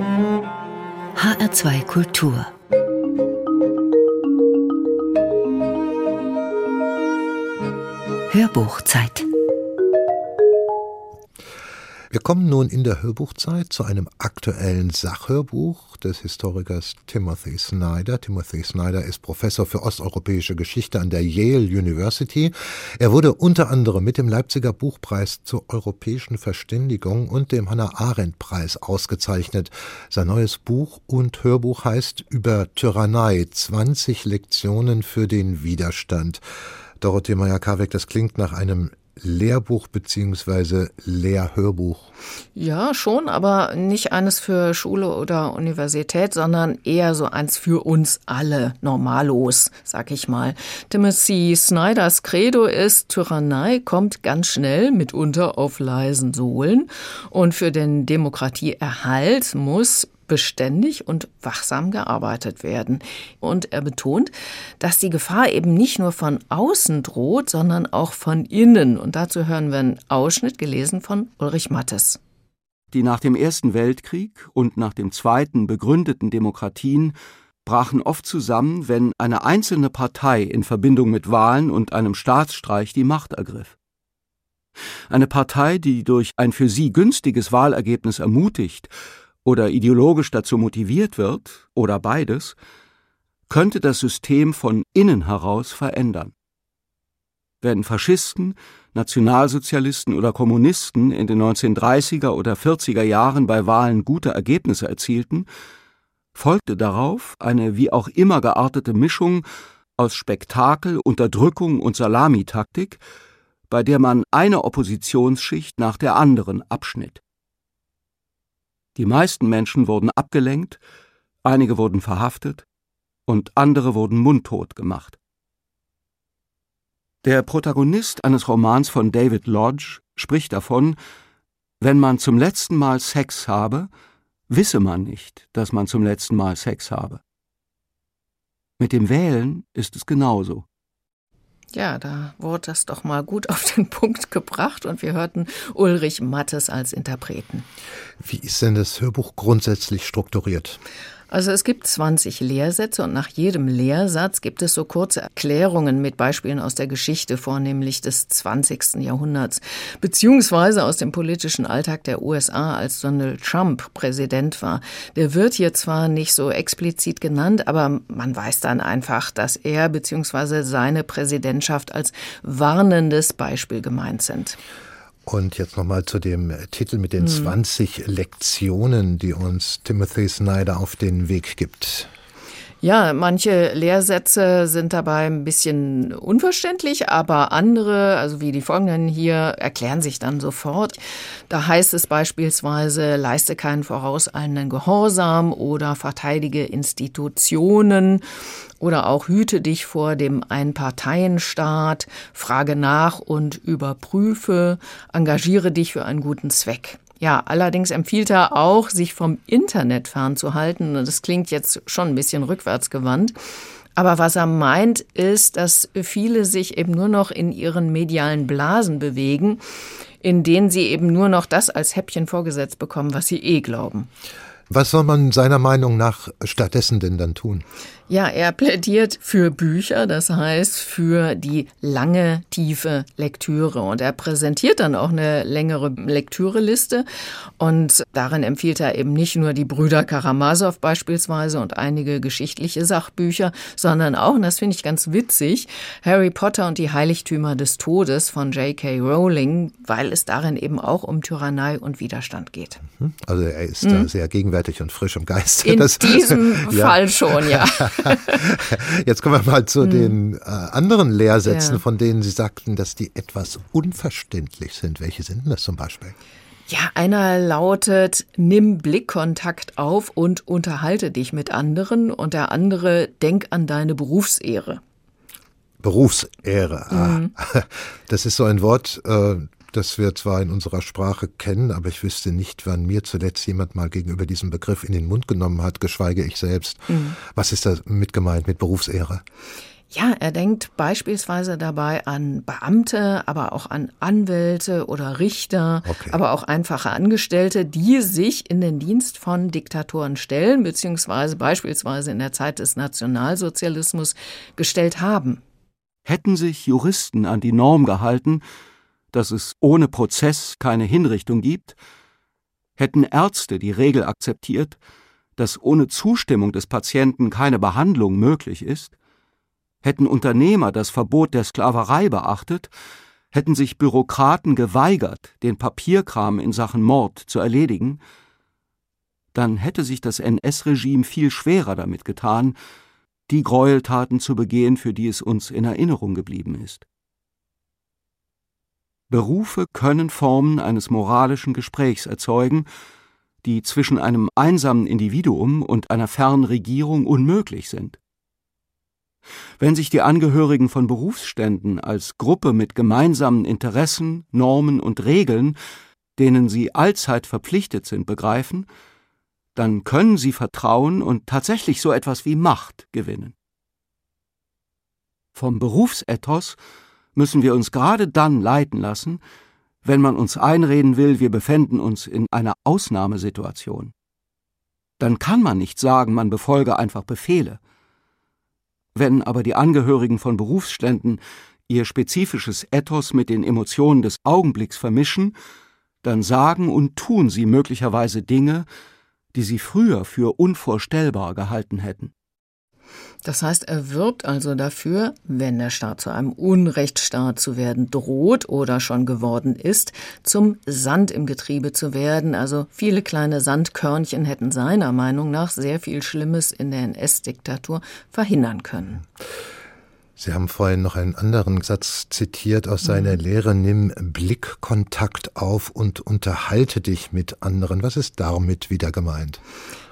HR2 Kultur. Hörbuchzeit wir kommen nun in der Hörbuchzeit zu einem aktuellen Sachhörbuch des Historikers Timothy Snyder. Timothy Snyder ist Professor für osteuropäische Geschichte an der Yale University. Er wurde unter anderem mit dem Leipziger Buchpreis zur europäischen Verständigung und dem Hannah Arendt Preis ausgezeichnet. Sein neues Buch und Hörbuch heißt Über Tyrannei 20 Lektionen für den Widerstand. Dorothee Meyer-Karweck, das klingt nach einem Lehrbuch beziehungsweise Lehrhörbuch? Ja, schon, aber nicht eines für Schule oder Universität, sondern eher so eins für uns alle, normalos, sag ich mal. Timothy Snyders Credo ist, Tyrannei kommt ganz schnell, mitunter auf leisen Sohlen. Und für den Demokratieerhalt muss beständig und wachsam gearbeitet werden. Und er betont, dass die Gefahr eben nicht nur von außen droht, sondern auch von innen. Und dazu hören wir einen Ausschnitt gelesen von Ulrich Mattes. Die nach dem Ersten Weltkrieg und nach dem Zweiten begründeten Demokratien brachen oft zusammen, wenn eine einzelne Partei in Verbindung mit Wahlen und einem Staatsstreich die Macht ergriff. Eine Partei, die durch ein für sie günstiges Wahlergebnis ermutigt oder ideologisch dazu motiviert wird, oder beides, könnte das System von innen heraus verändern. Wenn Faschisten, Nationalsozialisten oder Kommunisten in den 1930er oder 40er Jahren bei Wahlen gute Ergebnisse erzielten, folgte darauf eine wie auch immer geartete Mischung aus Spektakel, Unterdrückung und Salamitaktik, bei der man eine Oppositionsschicht nach der anderen abschnitt. Die meisten Menschen wurden abgelenkt, einige wurden verhaftet und andere wurden mundtot gemacht. Der Protagonist eines Romans von David Lodge spricht davon, wenn man zum letzten Mal Sex habe, wisse man nicht, dass man zum letzten Mal Sex habe. Mit dem Wählen ist es genauso. Ja, da wurde das doch mal gut auf den Punkt gebracht und wir hörten Ulrich Mattes als Interpreten. Wie ist denn das Hörbuch grundsätzlich strukturiert? Also es gibt 20 Lehrsätze und nach jedem Lehrsatz gibt es so kurze Erklärungen mit Beispielen aus der Geschichte, vornehmlich des 20. Jahrhunderts, beziehungsweise aus dem politischen Alltag der USA, als Donald Trump Präsident war. Der wird hier zwar nicht so explizit genannt, aber man weiß dann einfach, dass er beziehungsweise seine Präsidentschaft als warnendes Beispiel gemeint sind. Und jetzt nochmal zu dem Titel mit den hm. 20 Lektionen, die uns Timothy Snyder auf den Weg gibt. Ja, manche Lehrsätze sind dabei ein bisschen unverständlich, aber andere, also wie die folgenden hier, erklären sich dann sofort. Da heißt es beispielsweise, leiste keinen vorauseilenden Gehorsam oder verteidige Institutionen oder auch hüte dich vor dem Einparteienstaat, frage nach und überprüfe, engagiere dich für einen guten Zweck. Ja, allerdings empfiehlt er auch, sich vom Internet fernzuhalten. Das klingt jetzt schon ein bisschen rückwärtsgewandt. Aber was er meint, ist, dass viele sich eben nur noch in ihren medialen Blasen bewegen, in denen sie eben nur noch das als Häppchen vorgesetzt bekommen, was sie eh glauben. Was soll man seiner Meinung nach stattdessen denn dann tun? Ja, er plädiert für Bücher, das heißt für die lange, tiefe Lektüre. Und er präsentiert dann auch eine längere Lektüreliste. Und darin empfiehlt er eben nicht nur die Brüder Karamasow beispielsweise und einige geschichtliche Sachbücher, sondern auch, und das finde ich ganz witzig, Harry Potter und die Heiligtümer des Todes von J.K. Rowling, weil es darin eben auch um Tyrannei und Widerstand geht. Mhm. Also er ist hm. da sehr gegenwärtig und frisch im Geist. In das, diesem ja. Fall schon, ja. Jetzt kommen wir mal zu hm. den äh, anderen Lehrsätzen, ja. von denen Sie sagten, dass die etwas unverständlich sind. Welche sind denn das zum Beispiel? Ja, einer lautet, nimm Blickkontakt auf und unterhalte dich mit anderen. Und der andere, denk an deine Berufsehre. Berufsehre, ah. Mhm. Das ist so ein Wort, das wir zwar in unserer Sprache kennen, aber ich wüsste nicht, wann mir zuletzt jemand mal gegenüber diesem Begriff in den Mund genommen hat, geschweige ich selbst. Mhm. Was ist da mit gemeint, mit Berufsehre? Ja, er denkt beispielsweise dabei an Beamte, aber auch an Anwälte oder Richter, okay. aber auch einfache Angestellte, die sich in den Dienst von Diktatoren stellen, beziehungsweise beispielsweise in der Zeit des Nationalsozialismus gestellt haben. Hätten sich Juristen an die Norm gehalten, dass es ohne Prozess keine Hinrichtung gibt, hätten Ärzte die Regel akzeptiert, dass ohne Zustimmung des Patienten keine Behandlung möglich ist, Hätten Unternehmer das Verbot der Sklaverei beachtet, hätten sich Bürokraten geweigert, den Papierkram in Sachen Mord zu erledigen, dann hätte sich das NS-Regime viel schwerer damit getan, die Gräueltaten zu begehen, für die es uns in Erinnerung geblieben ist. Berufe können Formen eines moralischen Gesprächs erzeugen, die zwischen einem einsamen Individuum und einer fernen Regierung unmöglich sind. Wenn sich die Angehörigen von Berufsständen als Gruppe mit gemeinsamen Interessen, Normen und Regeln, denen sie allzeit verpflichtet sind, begreifen, dann können sie Vertrauen und tatsächlich so etwas wie Macht gewinnen. Vom Berufsethos müssen wir uns gerade dann leiten lassen, wenn man uns einreden will, wir befänden uns in einer Ausnahmesituation. Dann kann man nicht sagen, man befolge einfach Befehle. Wenn aber die Angehörigen von Berufsständen ihr spezifisches Ethos mit den Emotionen des Augenblicks vermischen, dann sagen und tun sie möglicherweise Dinge, die sie früher für unvorstellbar gehalten hätten. Das heißt, er wirbt also dafür, wenn der Staat zu einem Unrechtsstaat zu werden droht oder schon geworden ist, zum Sand im Getriebe zu werden. Also viele kleine Sandkörnchen hätten seiner Meinung nach sehr viel Schlimmes in der NS-Diktatur verhindern können. Sie haben vorhin noch einen anderen Satz zitiert aus seiner mhm. Lehre, nimm Blickkontakt auf und unterhalte dich mit anderen. Was ist damit wieder gemeint?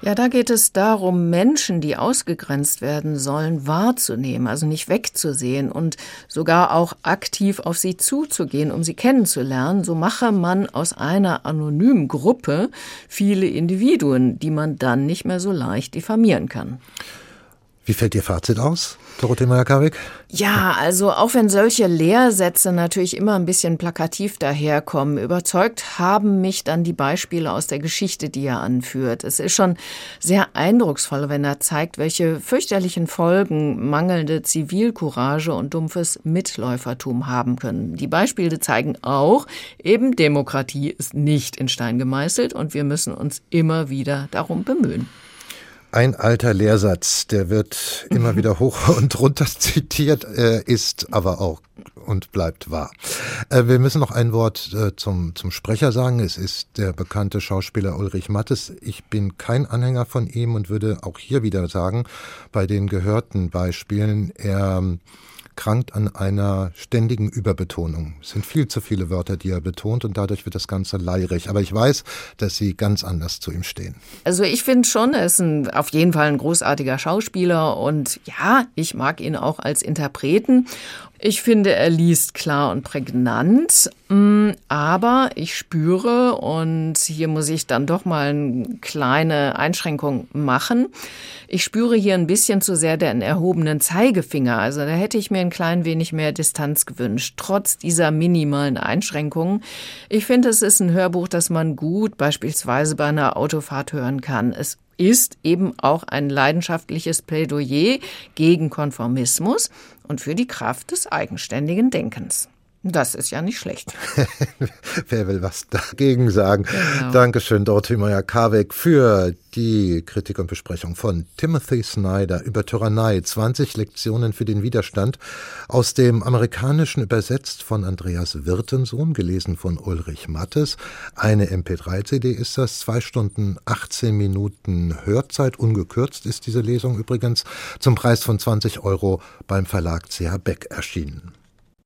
Ja, da geht es darum, Menschen, die ausgegrenzt werden sollen, wahrzunehmen, also nicht wegzusehen und sogar auch aktiv auf sie zuzugehen, um sie kennenzulernen. So mache man aus einer anonymen Gruppe viele Individuen, die man dann nicht mehr so leicht diffamieren kann. Wie fällt Ihr Fazit aus, Dorothee Meyer-Karwig? Ja, also auch wenn solche Lehrsätze natürlich immer ein bisschen plakativ daherkommen, überzeugt haben mich dann die Beispiele aus der Geschichte, die er anführt. Es ist schon sehr eindrucksvoll, wenn er zeigt, welche fürchterlichen Folgen mangelnde Zivilcourage und dumpfes Mitläufertum haben können. Die Beispiele zeigen auch, eben Demokratie ist nicht in Stein gemeißelt und wir müssen uns immer wieder darum bemühen. Ein alter Lehrsatz, der wird immer wieder hoch und runter zitiert, äh, ist aber auch und bleibt wahr. Äh, wir müssen noch ein Wort äh, zum, zum Sprecher sagen. Es ist der bekannte Schauspieler Ulrich Mattes. Ich bin kein Anhänger von ihm und würde auch hier wieder sagen, bei den gehörten Beispielen, er krankt an einer ständigen Überbetonung. Es sind viel zu viele Wörter, die er betont und dadurch wird das Ganze leirig. Aber ich weiß, dass Sie ganz anders zu ihm stehen. Also ich finde schon, er ist ein, auf jeden Fall ein großartiger Schauspieler und ja, ich mag ihn auch als Interpreten. Ich finde, er liest klar und prägnant, mm, aber ich spüre, und hier muss ich dann doch mal eine kleine Einschränkung machen, ich spüre hier ein bisschen zu sehr den erhobenen Zeigefinger. Also da hätte ich mir ein klein wenig mehr Distanz gewünscht, trotz dieser minimalen Einschränkungen. Ich finde, es ist ein Hörbuch, das man gut beispielsweise bei einer Autofahrt hören kann. Es ist eben auch ein leidenschaftliches Plädoyer gegen Konformismus und für die Kraft des eigenständigen Denkens. Das ist ja nicht schlecht. Wer will was dagegen sagen? Genau. Dankeschön, Dorothee Meyer-Karweg, für die Kritik und Besprechung von Timothy Snyder über Tyrannei, 20 Lektionen für den Widerstand, aus dem Amerikanischen übersetzt von Andreas Wirtensohn, gelesen von Ulrich Mattes. Eine MP3-CD ist das, zwei Stunden 18 Minuten Hörzeit, ungekürzt ist diese Lesung übrigens, zum Preis von 20 Euro beim Verlag CH Beck erschienen.